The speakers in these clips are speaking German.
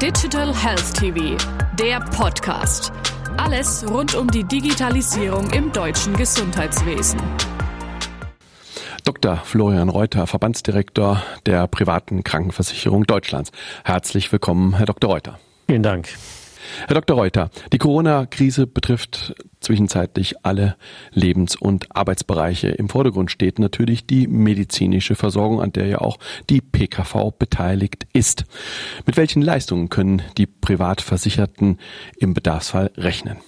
Digital Health TV, der Podcast. Alles rund um die Digitalisierung im deutschen Gesundheitswesen. Dr. Florian Reuter, Verbandsdirektor der privaten Krankenversicherung Deutschlands. Herzlich willkommen, Herr Dr. Reuter. Vielen Dank. Herr Dr. Reuter, die Corona-Krise betrifft zwischenzeitlich alle Lebens- und Arbeitsbereiche. Im Vordergrund steht natürlich die medizinische Versorgung, an der ja auch die PKV beteiligt ist. Mit welchen Leistungen können die Privatversicherten im Bedarfsfall rechnen?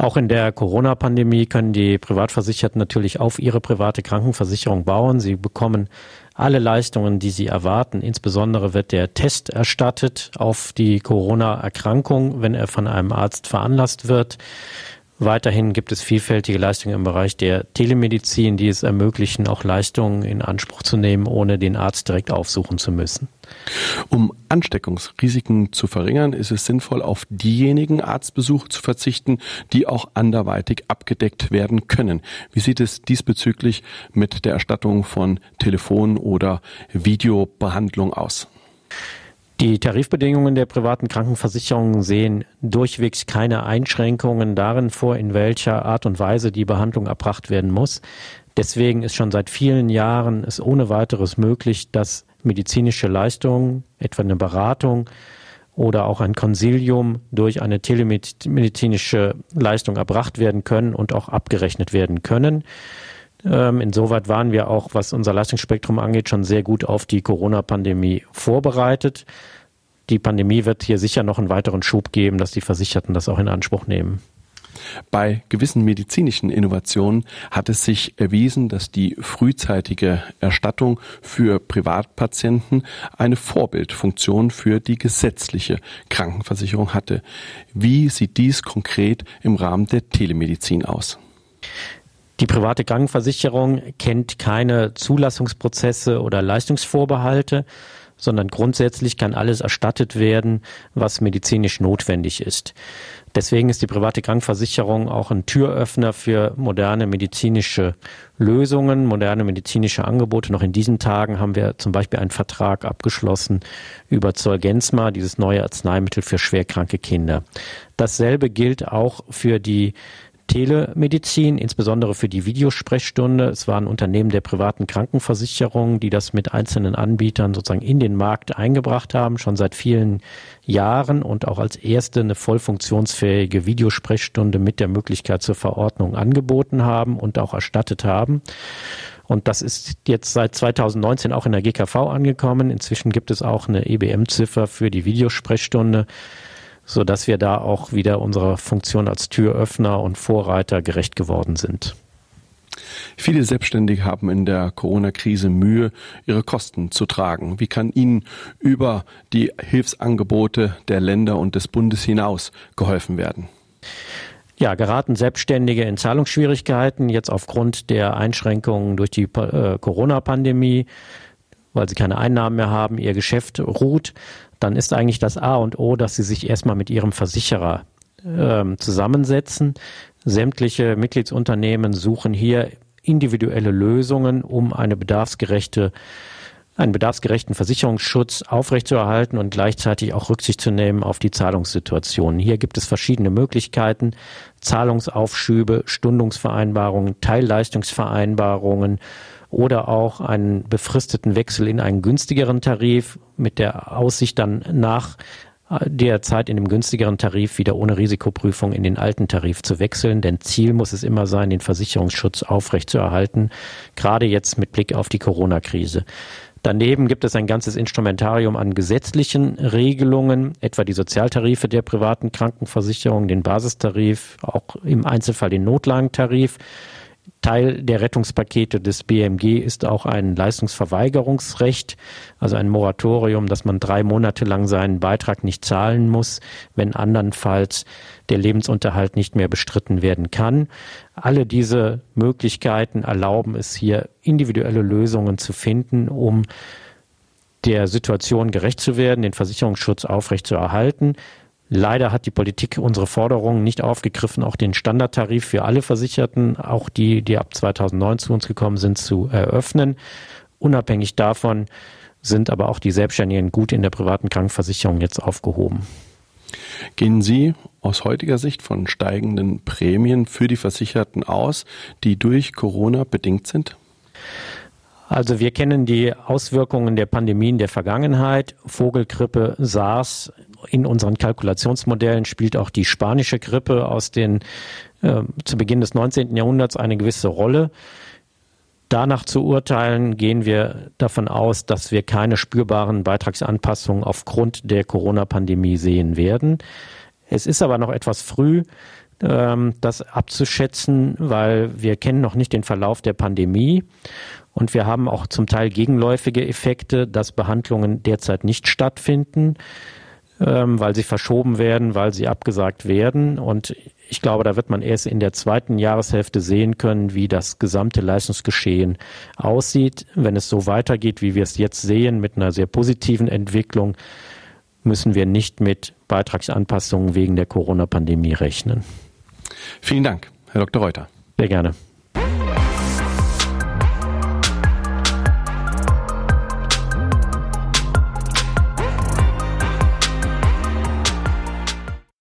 Auch in der Corona-Pandemie können die Privatversicherten natürlich auf ihre private Krankenversicherung bauen. Sie bekommen alle Leistungen, die sie erwarten. Insbesondere wird der Test erstattet auf die Corona-Erkrankung, wenn er von einem Arzt veranlasst wird. Weiterhin gibt es vielfältige Leistungen im Bereich der Telemedizin, die es ermöglichen, auch Leistungen in Anspruch zu nehmen, ohne den Arzt direkt aufsuchen zu müssen. Um Ansteckungsrisiken zu verringern, ist es sinnvoll, auf diejenigen Arztbesuche zu verzichten, die auch anderweitig abgedeckt werden können. Wie sieht es diesbezüglich mit der Erstattung von Telefon- oder Videobehandlung aus? Die Tarifbedingungen der privaten Krankenversicherungen sehen durchwegs keine Einschränkungen darin vor, in welcher Art und Weise die Behandlung erbracht werden muss. Deswegen ist schon seit vielen Jahren es ohne weiteres möglich, dass medizinische Leistungen, etwa eine Beratung oder auch ein Konsilium durch eine telemedizinische Leistung erbracht werden können und auch abgerechnet werden können. Ähm, insoweit waren wir auch, was unser Leistungsspektrum angeht, schon sehr gut auf die Corona-Pandemie vorbereitet. Die Pandemie wird hier sicher noch einen weiteren Schub geben, dass die Versicherten das auch in Anspruch nehmen. Bei gewissen medizinischen Innovationen hat es sich erwiesen, dass die frühzeitige Erstattung für Privatpatienten eine Vorbildfunktion für die gesetzliche Krankenversicherung hatte. Wie sieht dies konkret im Rahmen der Telemedizin aus? Die private Krankenversicherung kennt keine Zulassungsprozesse oder Leistungsvorbehalte, sondern grundsätzlich kann alles erstattet werden, was medizinisch notwendig ist. Deswegen ist die private Krankenversicherung auch ein Türöffner für moderne medizinische Lösungen, moderne medizinische Angebote. Noch in diesen Tagen haben wir zum Beispiel einen Vertrag abgeschlossen über Zolgensma, dieses neue Arzneimittel für schwerkranke Kinder. Dasselbe gilt auch für die Telemedizin, insbesondere für die Videosprechstunde. Es waren Unternehmen der privaten Krankenversicherung, die das mit einzelnen Anbietern sozusagen in den Markt eingebracht haben, schon seit vielen Jahren und auch als erste eine voll funktionsfähige Videosprechstunde mit der Möglichkeit zur Verordnung angeboten haben und auch erstattet haben. Und das ist jetzt seit 2019 auch in der GKV angekommen. Inzwischen gibt es auch eine EBM-Ziffer für die Videosprechstunde so dass wir da auch wieder unserer Funktion als Türöffner und Vorreiter gerecht geworden sind. Viele Selbstständige haben in der Corona-Krise Mühe, ihre Kosten zu tragen. Wie kann ihnen über die Hilfsangebote der Länder und des Bundes hinaus geholfen werden? Ja, geraten Selbstständige in Zahlungsschwierigkeiten jetzt aufgrund der Einschränkungen durch die äh, Corona-Pandemie, weil sie keine Einnahmen mehr haben, ihr Geschäft ruht, dann ist eigentlich das A und O, dass sie sich erstmal mit ihrem Versicherer ähm, zusammensetzen. Sämtliche Mitgliedsunternehmen suchen hier individuelle Lösungen, um eine bedarfsgerechte einen bedarfsgerechten Versicherungsschutz aufrechtzuerhalten und gleichzeitig auch Rücksicht zu nehmen auf die Zahlungssituation. Hier gibt es verschiedene Möglichkeiten, Zahlungsaufschübe, Stundungsvereinbarungen, Teilleistungsvereinbarungen oder auch einen befristeten Wechsel in einen günstigeren Tarif mit der Aussicht dann nach äh, der Zeit in dem günstigeren Tarif wieder ohne Risikoprüfung in den alten Tarif zu wechseln. Denn Ziel muss es immer sein, den Versicherungsschutz aufrechtzuerhalten, gerade jetzt mit Blick auf die Corona-Krise. Daneben gibt es ein ganzes Instrumentarium an gesetzlichen Regelungen, etwa die Sozialtarife der privaten Krankenversicherung, den Basistarif, auch im Einzelfall den Notlagentarif Teil der Rettungspakete des BMG ist auch ein Leistungsverweigerungsrecht, also ein Moratorium, dass man drei Monate lang seinen Beitrag nicht zahlen muss, wenn andernfalls der Lebensunterhalt nicht mehr bestritten werden kann. Alle diese Möglichkeiten erlauben es hier, individuelle Lösungen zu finden, um der Situation gerecht zu werden, den Versicherungsschutz aufrechtzuerhalten. Leider hat die Politik unsere Forderungen nicht aufgegriffen, auch den Standardtarif für alle Versicherten, auch die, die ab 2009 zu uns gekommen sind, zu eröffnen. Unabhängig davon sind aber auch die Selbstständigen gut in der privaten Krankenversicherung jetzt aufgehoben. Gehen Sie aus heutiger Sicht von steigenden Prämien für die Versicherten aus, die durch Corona bedingt sind? Also wir kennen die Auswirkungen der Pandemien der Vergangenheit. Vogelgrippe, SARS. In unseren Kalkulationsmodellen spielt auch die spanische Grippe aus den äh, zu Beginn des 19. Jahrhunderts eine gewisse Rolle. Danach zu urteilen, gehen wir davon aus, dass wir keine spürbaren Beitragsanpassungen aufgrund der Corona-Pandemie sehen werden. Es ist aber noch etwas früh, ähm, das abzuschätzen, weil wir kennen noch nicht den Verlauf der Pandemie und wir haben auch zum Teil gegenläufige Effekte, dass Behandlungen derzeit nicht stattfinden, ähm, weil sie verschoben werden, weil sie abgesagt werden. Und ich glaube, da wird man erst in der zweiten Jahreshälfte sehen können, wie das gesamte Leistungsgeschehen aussieht. Wenn es so weitergeht, wie wir es jetzt sehen, mit einer sehr positiven Entwicklung, müssen wir nicht mit Beitragsanpassungen wegen der Corona-Pandemie rechnen. Vielen Dank, Herr Dr. Reuter. Sehr gerne.